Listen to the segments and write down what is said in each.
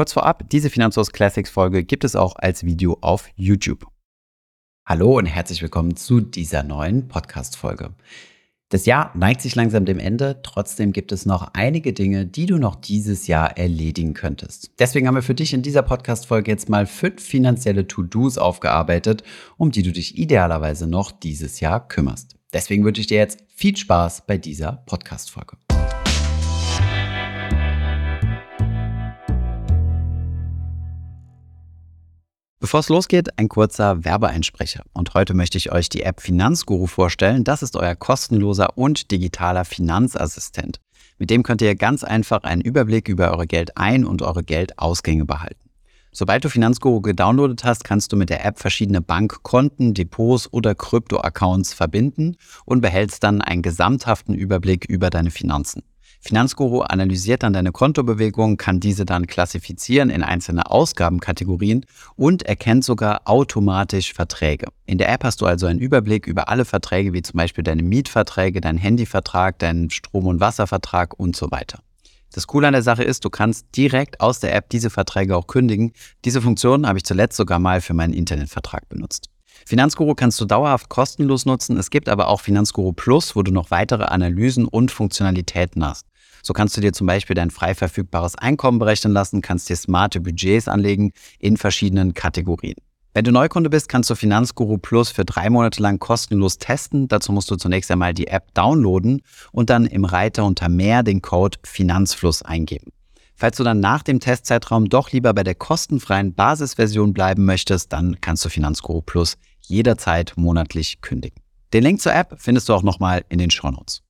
Kurz vorab, diese Finanzhaus Classics Folge gibt es auch als Video auf YouTube. Hallo und herzlich willkommen zu dieser neuen Podcast Folge. Das Jahr neigt sich langsam dem Ende, trotzdem gibt es noch einige Dinge, die du noch dieses Jahr erledigen könntest. Deswegen haben wir für dich in dieser Podcast-Folge jetzt mal fünf finanzielle To-Dos aufgearbeitet, um die du dich idealerweise noch dieses Jahr kümmerst. Deswegen wünsche ich dir jetzt viel Spaß bei dieser Podcast-Folge. Bevor es losgeht, ein kurzer Werbeeinsprecher. Und heute möchte ich euch die App Finanzguru vorstellen. Das ist euer kostenloser und digitaler Finanzassistent. Mit dem könnt ihr ganz einfach einen Überblick über eure Geldein- und eure Geldausgänge behalten. Sobald du Finanzguru gedownloadet hast, kannst du mit der App verschiedene Bankkonten, Depots oder Krypto-Accounts verbinden und behältst dann einen gesamthaften Überblick über deine Finanzen. Finanzguru analysiert dann deine Kontobewegungen, kann diese dann klassifizieren in einzelne Ausgabenkategorien und erkennt sogar automatisch Verträge. In der App hast du also einen Überblick über alle Verträge, wie zum Beispiel deine Mietverträge, deinen Handyvertrag, deinen Strom- und Wasservertrag und so weiter. Das Coole an der Sache ist, du kannst direkt aus der App diese Verträge auch kündigen. Diese Funktion habe ich zuletzt sogar mal für meinen Internetvertrag benutzt. Finanzguru kannst du dauerhaft kostenlos nutzen. Es gibt aber auch Finanzguru Plus, wo du noch weitere Analysen und Funktionalitäten hast. So kannst du dir zum Beispiel dein frei verfügbares Einkommen berechnen lassen, kannst dir smarte Budgets anlegen in verschiedenen Kategorien. Wenn du Neukunde bist, kannst du Finanzguru Plus für drei Monate lang kostenlos testen. Dazu musst du zunächst einmal die App downloaden und dann im Reiter unter Mehr den Code Finanzfluss eingeben. Falls du dann nach dem Testzeitraum doch lieber bei der kostenfreien Basisversion bleiben möchtest, dann kannst du Finanzguru Plus jederzeit monatlich kündigen. Den Link zur App findest du auch nochmal in den Shownotes.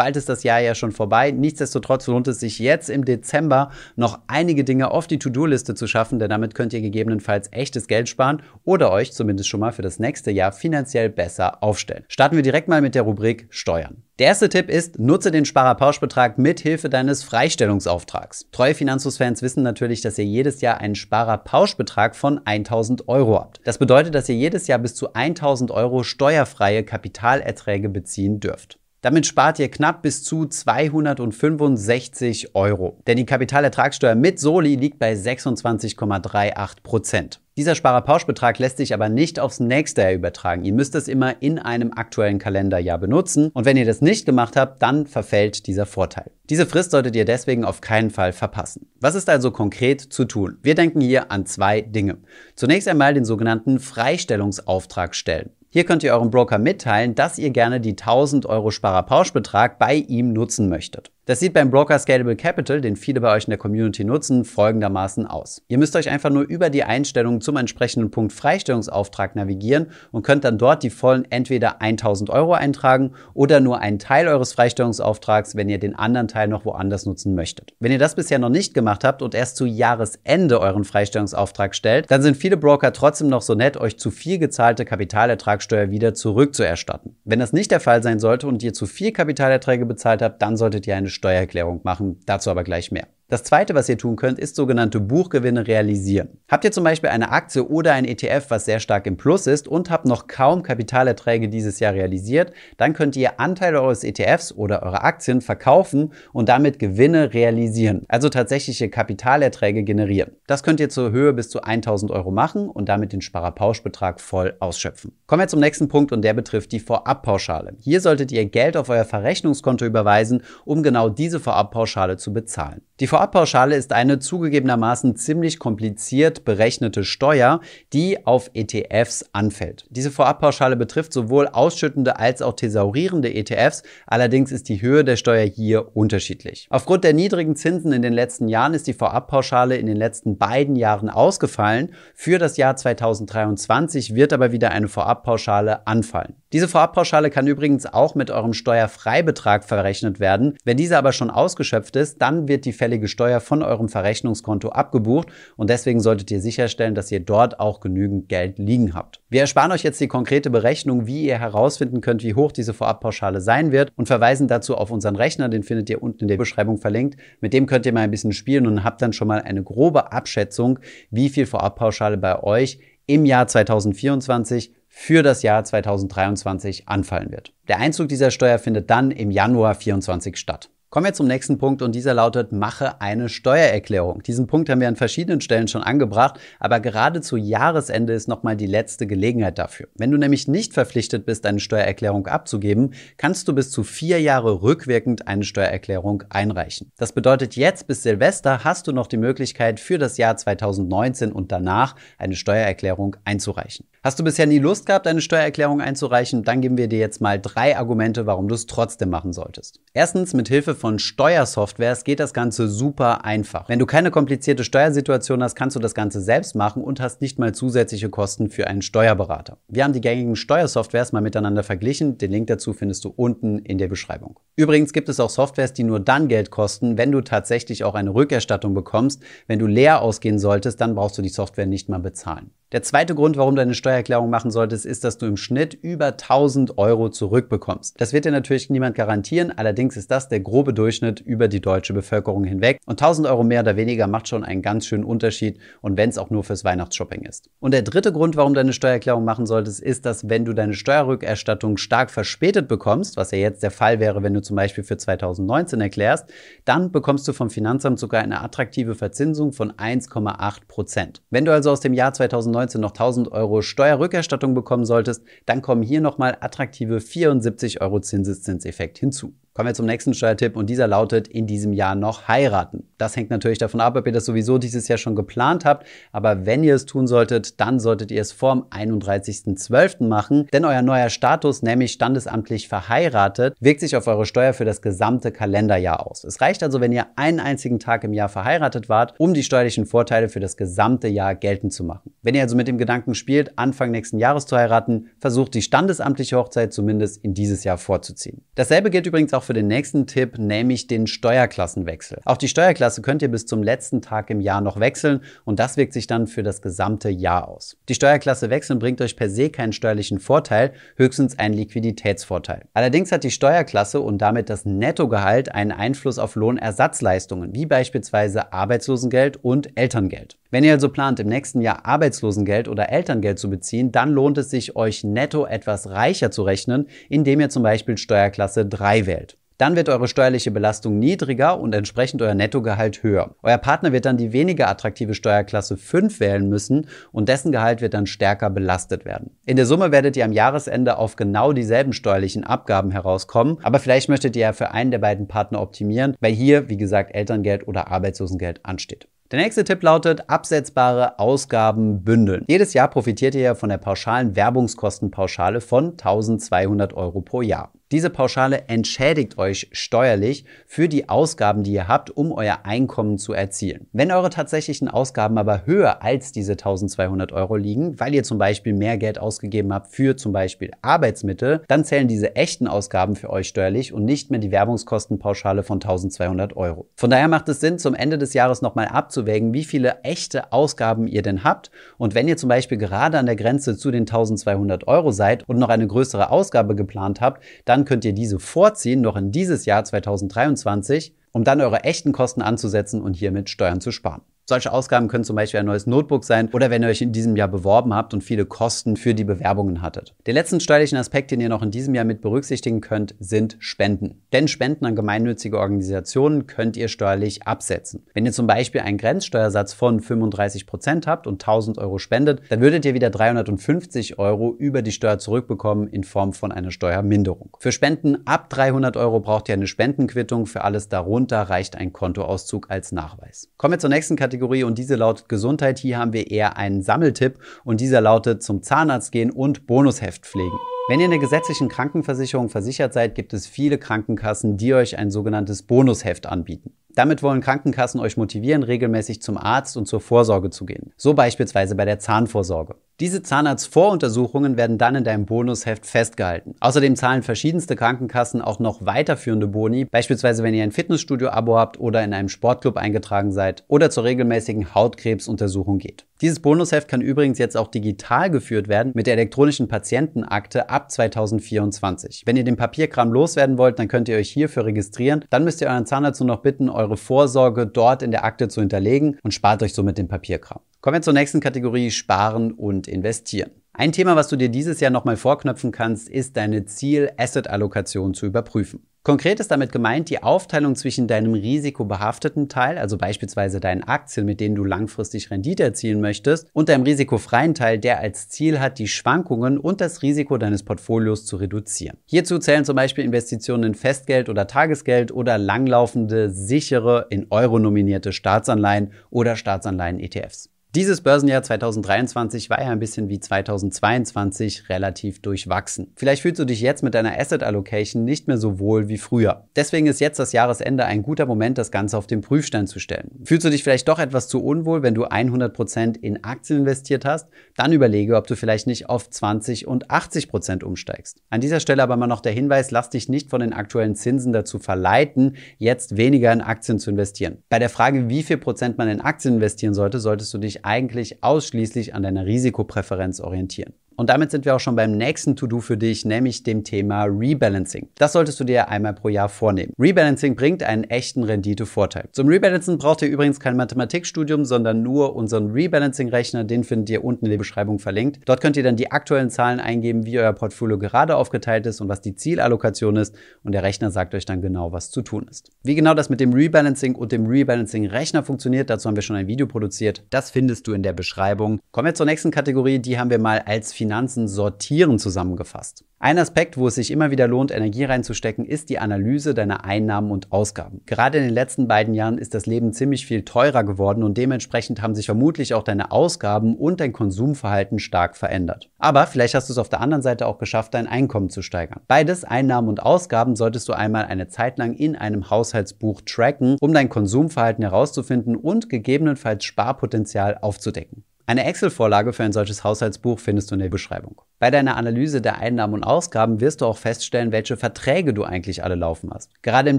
Bald ist das Jahr ja schon vorbei. Nichtsdestotrotz lohnt es sich jetzt im Dezember noch einige Dinge auf die To-Do-Liste zu schaffen, denn damit könnt ihr gegebenenfalls echtes Geld sparen oder euch zumindest schon mal für das nächste Jahr finanziell besser aufstellen. Starten wir direkt mal mit der Rubrik Steuern. Der erste Tipp ist, nutze den Sparerpauschbetrag mit Hilfe deines Freistellungsauftrags. Treue Finanzhofsfans wissen natürlich, dass ihr jedes Jahr einen Sparerpauschbetrag von 1000 Euro habt. Das bedeutet, dass ihr jedes Jahr bis zu 1000 Euro steuerfreie Kapitalerträge beziehen dürft. Damit spart ihr knapp bis zu 265 Euro. Denn die Kapitalertragssteuer mit Soli liegt bei 26,38 Prozent. Dieser Sparerpauschbetrag lässt sich aber nicht aufs nächste Jahr übertragen. Ihr müsst es immer in einem aktuellen Kalenderjahr benutzen. Und wenn ihr das nicht gemacht habt, dann verfällt dieser Vorteil. Diese Frist solltet ihr deswegen auf keinen Fall verpassen. Was ist also konkret zu tun? Wir denken hier an zwei Dinge. Zunächst einmal den sogenannten Freistellungsauftrag stellen. Hier könnt ihr eurem Broker mitteilen, dass ihr gerne die 1000 Euro Sparerpauschbetrag bei ihm nutzen möchtet. Das sieht beim Broker Scalable Capital, den viele bei euch in der Community nutzen, folgendermaßen aus. Ihr müsst euch einfach nur über die Einstellungen zum entsprechenden Punkt Freistellungsauftrag navigieren und könnt dann dort die vollen entweder 1000 Euro eintragen oder nur einen Teil eures Freistellungsauftrags, wenn ihr den anderen Teil noch woanders nutzen möchtet. Wenn ihr das bisher noch nicht gemacht habt und erst zu Jahresende euren Freistellungsauftrag stellt, dann sind viele Broker trotzdem noch so nett, euch zu viel gezahlte Kapitalertragssteuer wieder zurückzuerstatten. Wenn das nicht der Fall sein sollte und ihr zu viel Kapitalerträge bezahlt habt, dann solltet ihr eine Steuererklärung machen. Dazu aber gleich mehr. Das zweite, was ihr tun könnt, ist sogenannte Buchgewinne realisieren. Habt ihr zum Beispiel eine Aktie oder ein ETF, was sehr stark im Plus ist und habt noch kaum Kapitalerträge dieses Jahr realisiert, dann könnt ihr Anteile eures ETFs oder eurer Aktien verkaufen und damit Gewinne realisieren, also tatsächliche Kapitalerträge generieren. Das könnt ihr zur Höhe bis zu 1000 Euro machen und damit den Sparerpauschbetrag voll ausschöpfen. Kommen wir zum nächsten Punkt und der betrifft die Vorabpauschale. Hier solltet ihr Geld auf euer Verrechnungskonto überweisen, um genau diese Vorabpauschale zu bezahlen. Die Vorabpauschale ist eine zugegebenermaßen ziemlich kompliziert berechnete Steuer, die auf ETFs anfällt. Diese Vorabpauschale betrifft sowohl ausschüttende als auch thesaurierende ETFs, allerdings ist die Höhe der Steuer hier unterschiedlich. Aufgrund der niedrigen Zinsen in den letzten Jahren ist die Vorabpauschale in den letzten beiden Jahren ausgefallen. Für das Jahr 2023 wird aber wieder eine Vorabpauschale anfallen. Diese Vorabpauschale kann übrigens auch mit eurem Steuerfreibetrag verrechnet werden. Wenn dieser aber schon ausgeschöpft ist, dann wird die fällige Steuer von eurem Verrechnungskonto abgebucht und deswegen solltet ihr sicherstellen, dass ihr dort auch genügend Geld liegen habt. Wir ersparen euch jetzt die konkrete Berechnung, wie ihr herausfinden könnt, wie hoch diese Vorabpauschale sein wird und verweisen dazu auf unseren Rechner, den findet ihr unten in der Beschreibung verlinkt. Mit dem könnt ihr mal ein bisschen spielen und habt dann schon mal eine grobe Abschätzung, wie viel Vorabpauschale bei euch im Jahr 2024 für das Jahr 2023 anfallen wird. Der Einzug dieser Steuer findet dann im Januar 2024 statt. Kommen wir zum nächsten Punkt und dieser lautet, mache eine Steuererklärung. Diesen Punkt haben wir an verschiedenen Stellen schon angebracht, aber gerade zu Jahresende ist nochmal die letzte Gelegenheit dafür. Wenn du nämlich nicht verpflichtet bist, eine Steuererklärung abzugeben, kannst du bis zu vier Jahre rückwirkend eine Steuererklärung einreichen. Das bedeutet, jetzt bis Silvester hast du noch die Möglichkeit für das Jahr 2019 und danach eine Steuererklärung einzureichen. Hast du bisher nie Lust gehabt, eine Steuererklärung einzureichen? Dann geben wir dir jetzt mal drei Argumente, warum du es trotzdem machen solltest. Erstens, mit Hilfe von Steuersoftwares geht das Ganze super einfach. Wenn du keine komplizierte Steuersituation hast, kannst du das Ganze selbst machen und hast nicht mal zusätzliche Kosten für einen Steuerberater. Wir haben die gängigen Steuersoftwares mal miteinander verglichen. Den Link dazu findest du unten in der Beschreibung. Übrigens gibt es auch Softwares, die nur dann Geld kosten, wenn du tatsächlich auch eine Rückerstattung bekommst. Wenn du leer ausgehen solltest, dann brauchst du die Software nicht mal bezahlen. Der zweite Grund, warum du eine Steuererklärung machen solltest, ist, dass du im Schnitt über 1000 Euro zurückbekommst. Das wird dir natürlich niemand garantieren, allerdings ist das der grobe Durchschnitt über die deutsche Bevölkerung hinweg. Und 1000 Euro mehr oder weniger macht schon einen ganz schönen Unterschied und wenn es auch nur fürs Weihnachtsshopping ist. Und der dritte Grund, warum du eine Steuererklärung machen solltest, ist, dass wenn du deine Steuerrückerstattung stark verspätet bekommst, was ja jetzt der Fall wäre, wenn du zum Beispiel für 2019 erklärst, dann bekommst du vom Finanzamt sogar eine attraktive Verzinsung von 1,8 Prozent. Wenn du also aus dem Jahr 2019 2019 noch 1000 Euro Steuerrückerstattung bekommen solltest, dann kommen hier nochmal attraktive 74 Euro Zinseszinseffekt hinzu. Kommen wir zum nächsten Steuertipp und dieser lautet in diesem Jahr noch heiraten. Das hängt natürlich davon ab, ob ihr das sowieso dieses Jahr schon geplant habt, aber wenn ihr es tun solltet, dann solltet ihr es vorm 31.12. machen, denn euer neuer Status, nämlich standesamtlich verheiratet, wirkt sich auf eure Steuer für das gesamte Kalenderjahr aus. Es reicht also, wenn ihr einen einzigen Tag im Jahr verheiratet wart, um die steuerlichen Vorteile für das gesamte Jahr geltend zu machen. Wenn ihr also mit dem Gedanken spielt, Anfang nächsten Jahres zu heiraten, versucht die standesamtliche Hochzeit zumindest in dieses Jahr vorzuziehen. Dasselbe gilt übrigens auch für für den nächsten Tipp, nämlich den Steuerklassenwechsel. Auch die Steuerklasse könnt ihr bis zum letzten Tag im Jahr noch wechseln und das wirkt sich dann für das gesamte Jahr aus. Die Steuerklasse wechseln bringt euch per se keinen steuerlichen Vorteil, höchstens einen Liquiditätsvorteil. Allerdings hat die Steuerklasse und damit das Nettogehalt einen Einfluss auf Lohnersatzleistungen, wie beispielsweise Arbeitslosengeld und Elterngeld. Wenn ihr also plant, im nächsten Jahr Arbeitslosengeld oder Elterngeld zu beziehen, dann lohnt es sich, euch netto etwas reicher zu rechnen, indem ihr zum Beispiel Steuerklasse 3 wählt dann wird eure steuerliche Belastung niedriger und entsprechend euer Nettogehalt höher. Euer Partner wird dann die weniger attraktive Steuerklasse 5 wählen müssen und dessen Gehalt wird dann stärker belastet werden. In der Summe werdet ihr am Jahresende auf genau dieselben steuerlichen Abgaben herauskommen, aber vielleicht möchtet ihr ja für einen der beiden Partner optimieren, weil hier, wie gesagt, Elterngeld oder Arbeitslosengeld ansteht. Der nächste Tipp lautet absetzbare Ausgaben bündeln. Jedes Jahr profitiert ihr ja von der pauschalen Werbungskostenpauschale von 1200 Euro pro Jahr. Diese Pauschale entschädigt euch steuerlich für die Ausgaben, die ihr habt, um euer Einkommen zu erzielen. Wenn eure tatsächlichen Ausgaben aber höher als diese 1200 Euro liegen, weil ihr zum Beispiel mehr Geld ausgegeben habt für zum Beispiel Arbeitsmittel, dann zählen diese echten Ausgaben für euch steuerlich und nicht mehr die Werbungskostenpauschale von 1200 Euro. Von daher macht es Sinn, zum Ende des Jahres nochmal abzuwägen, wie viele echte Ausgaben ihr denn habt. Und wenn ihr zum Beispiel gerade an der Grenze zu den 1200 Euro seid und noch eine größere Ausgabe geplant habt, dann dann könnt ihr diese vorziehen, noch in dieses Jahr 2023, um dann eure echten Kosten anzusetzen und hiermit Steuern zu sparen. Solche Ausgaben können zum Beispiel ein neues Notebook sein oder wenn ihr euch in diesem Jahr beworben habt und viele Kosten für die Bewerbungen hattet. Den letzten steuerlichen Aspekt, den ihr noch in diesem Jahr mit berücksichtigen könnt, sind Spenden. Denn Spenden an gemeinnützige Organisationen könnt ihr steuerlich absetzen. Wenn ihr zum Beispiel einen Grenzsteuersatz von 35 Prozent habt und 1000 Euro spendet, dann würdet ihr wieder 350 Euro über die Steuer zurückbekommen in Form von einer Steuerminderung. Für Spenden ab 300 Euro braucht ihr eine Spendenquittung. Für alles darunter reicht ein Kontoauszug als Nachweis. Kommen wir zur nächsten Kategorie Kategorie und diese lautet Gesundheit. Hier haben wir eher einen Sammeltipp und dieser lautet zum Zahnarzt gehen und Bonusheft pflegen. Wenn ihr in der gesetzlichen Krankenversicherung versichert seid, gibt es viele Krankenkassen, die euch ein sogenanntes Bonusheft anbieten. Damit wollen Krankenkassen euch motivieren, regelmäßig zum Arzt und zur Vorsorge zu gehen. So beispielsweise bei der Zahnvorsorge. Diese Zahnarztvoruntersuchungen werden dann in deinem Bonusheft festgehalten. Außerdem zahlen verschiedenste Krankenkassen auch noch weiterführende Boni, beispielsweise wenn ihr ein Fitnessstudio-Abo habt oder in einem Sportclub eingetragen seid oder zur regelmäßigen Hautkrebsuntersuchung geht. Dieses Bonusheft kann übrigens jetzt auch digital geführt werden mit der elektronischen Patientenakte ab 2024. Wenn ihr den Papierkram loswerden wollt, dann könnt ihr euch hierfür registrieren. Dann müsst ihr euren Zahnarzt nur noch bitten, eure Vorsorge dort in der Akte zu hinterlegen und spart euch somit den Papierkram. Kommen wir zur nächsten Kategorie, Sparen und Investieren. Ein Thema, was du dir dieses Jahr nochmal vorknöpfen kannst, ist deine Ziel-Asset-Allokation zu überprüfen. Konkret ist damit gemeint die Aufteilung zwischen deinem risikobehafteten Teil, also beispielsweise deinen Aktien, mit denen du langfristig Rendite erzielen möchtest, und deinem risikofreien Teil, der als Ziel hat, die Schwankungen und das Risiko deines Portfolios zu reduzieren. Hierzu zählen zum Beispiel Investitionen in Festgeld oder Tagesgeld oder langlaufende, sichere, in Euro nominierte Staatsanleihen oder Staatsanleihen-ETFs. Dieses Börsenjahr 2023 war ja ein bisschen wie 2022 relativ durchwachsen. Vielleicht fühlst du dich jetzt mit deiner Asset Allocation nicht mehr so wohl wie früher. Deswegen ist jetzt das Jahresende ein guter Moment, das Ganze auf den Prüfstand zu stellen. Fühlst du dich vielleicht doch etwas zu unwohl, wenn du 100% in Aktien investiert hast? Dann überlege, ob du vielleicht nicht auf 20 und 80% umsteigst. An dieser Stelle aber mal noch der Hinweis, lass dich nicht von den aktuellen Zinsen dazu verleiten, jetzt weniger in Aktien zu investieren. Bei der Frage, wie viel Prozent man in Aktien investieren sollte, solltest du dich eigentlich ausschließlich an deiner Risikopräferenz orientieren. Und damit sind wir auch schon beim nächsten To-Do für dich, nämlich dem Thema Rebalancing. Das solltest du dir einmal pro Jahr vornehmen. Rebalancing bringt einen echten Renditevorteil. Zum Rebalancen braucht ihr übrigens kein Mathematikstudium, sondern nur unseren Rebalancing-Rechner. Den findet ihr unten in der Beschreibung verlinkt. Dort könnt ihr dann die aktuellen Zahlen eingeben, wie euer Portfolio gerade aufgeteilt ist und was die Zielallokation ist. Und der Rechner sagt euch dann genau, was zu tun ist. Wie genau das mit dem Rebalancing und dem Rebalancing-Rechner funktioniert, dazu haben wir schon ein Video produziert. Das findest du in der Beschreibung. Kommen wir zur nächsten Kategorie. Die haben wir mal als Finanz Finanzen sortieren zusammengefasst. Ein Aspekt, wo es sich immer wieder lohnt, Energie reinzustecken, ist die Analyse deiner Einnahmen und Ausgaben. Gerade in den letzten beiden Jahren ist das Leben ziemlich viel teurer geworden und dementsprechend haben sich vermutlich auch deine Ausgaben und dein Konsumverhalten stark verändert. Aber vielleicht hast du es auf der anderen Seite auch geschafft, dein Einkommen zu steigern. Beides, Einnahmen und Ausgaben, solltest du einmal eine Zeit lang in einem Haushaltsbuch tracken, um dein Konsumverhalten herauszufinden und gegebenenfalls Sparpotenzial aufzudecken. Eine Excel-Vorlage für ein solches Haushaltsbuch findest du in der Beschreibung. Bei deiner Analyse der Einnahmen und Ausgaben wirst du auch feststellen, welche Verträge du eigentlich alle laufen hast. Gerade im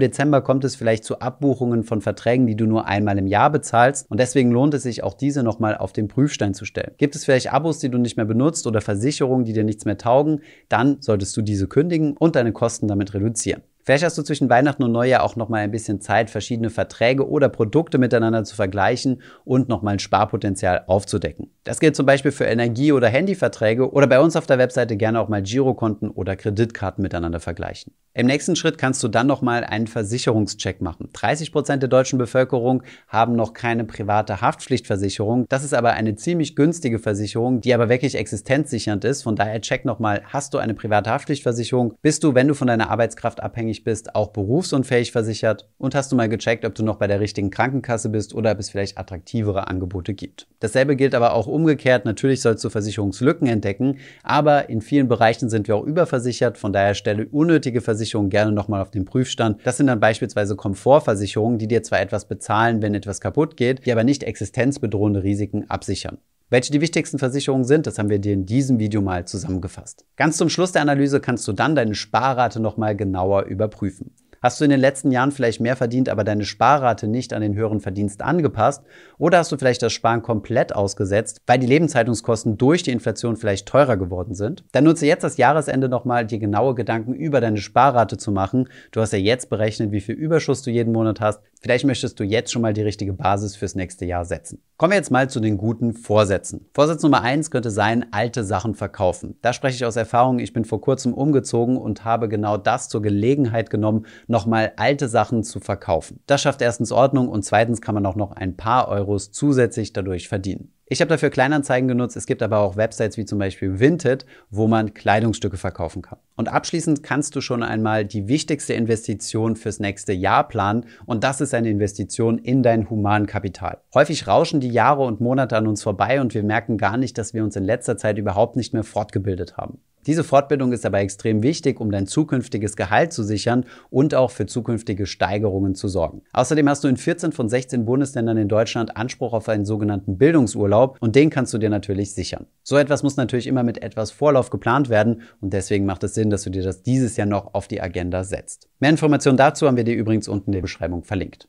Dezember kommt es vielleicht zu Abbuchungen von Verträgen, die du nur einmal im Jahr bezahlst und deswegen lohnt es sich auch diese nochmal auf den Prüfstein zu stellen. Gibt es vielleicht Abos, die du nicht mehr benutzt oder Versicherungen, die dir nichts mehr taugen, dann solltest du diese kündigen und deine Kosten damit reduzieren. Vielleicht hast du zwischen Weihnachten und Neujahr auch nochmal ein bisschen Zeit, verschiedene Verträge oder Produkte miteinander zu vergleichen und nochmal ein Sparpotenzial aufzudecken. Das gilt zum Beispiel für Energie- oder Handyverträge oder bei uns auf der Webseite gerne auch mal Girokonten oder Kreditkarten miteinander vergleichen. Im nächsten Schritt kannst du dann nochmal einen Versicherungscheck machen. 30 Prozent der deutschen Bevölkerung haben noch keine private Haftpflichtversicherung. Das ist aber eine ziemlich günstige Versicherung, die aber wirklich existenzsichernd ist. Von daher check nochmal, hast du eine private Haftpflichtversicherung? Bist du, wenn du von deiner Arbeitskraft abhängig bist, auch berufsunfähig versichert? Und hast du mal gecheckt, ob du noch bei der richtigen Krankenkasse bist oder ob es vielleicht attraktivere Angebote gibt? Dasselbe gilt aber auch umgekehrt. Natürlich sollst du Versicherungslücken entdecken, aber in vielen Bereichen sind wir auch überversichert. Von daher stelle unnötige Versicherungen gerne nochmal auf den Prüfstand. Das sind dann beispielsweise Komfortversicherungen, die dir zwar etwas bezahlen, wenn etwas kaputt geht, die aber nicht existenzbedrohende Risiken absichern. Welche die wichtigsten Versicherungen sind, das haben wir dir in diesem Video mal zusammengefasst. Ganz zum Schluss der Analyse kannst du dann deine Sparrate nochmal genauer überprüfen. Hast du in den letzten Jahren vielleicht mehr verdient, aber deine Sparrate nicht an den höheren Verdienst angepasst? Oder hast du vielleicht das Sparen komplett ausgesetzt, weil die Lebenshaltungskosten durch die Inflation vielleicht teurer geworden sind? Dann nutze jetzt das Jahresende nochmal, dir genaue Gedanken über deine Sparrate zu machen. Du hast ja jetzt berechnet, wie viel Überschuss du jeden Monat hast. Vielleicht möchtest du jetzt schon mal die richtige Basis fürs nächste Jahr setzen. Kommen wir jetzt mal zu den guten Vorsätzen. Vorsatz Nummer eins könnte sein, alte Sachen verkaufen. Da spreche ich aus Erfahrung. Ich bin vor kurzem umgezogen und habe genau das zur Gelegenheit genommen, nochmal alte Sachen zu verkaufen. Das schafft erstens Ordnung und zweitens kann man auch noch ein paar Euros zusätzlich dadurch verdienen. Ich habe dafür Kleinanzeigen genutzt. Es gibt aber auch Websites wie zum Beispiel Vinted, wo man Kleidungsstücke verkaufen kann. Und abschließend kannst du schon einmal die wichtigste Investition fürs nächste Jahr planen. Und das ist eine Investition in dein Humankapital. Häufig rauschen die Jahre und Monate an uns vorbei und wir merken gar nicht, dass wir uns in letzter Zeit überhaupt nicht mehr fortgebildet haben. Diese Fortbildung ist aber extrem wichtig, um dein zukünftiges Gehalt zu sichern und auch für zukünftige Steigerungen zu sorgen. Außerdem hast du in 14 von 16 Bundesländern in Deutschland Anspruch auf einen sogenannten Bildungsurlaub und den kannst du dir natürlich sichern. So etwas muss natürlich immer mit etwas Vorlauf geplant werden und deswegen macht es Sinn, dass du dir das dieses Jahr noch auf die Agenda setzt. Mehr Informationen dazu haben wir dir übrigens unten in der Beschreibung verlinkt.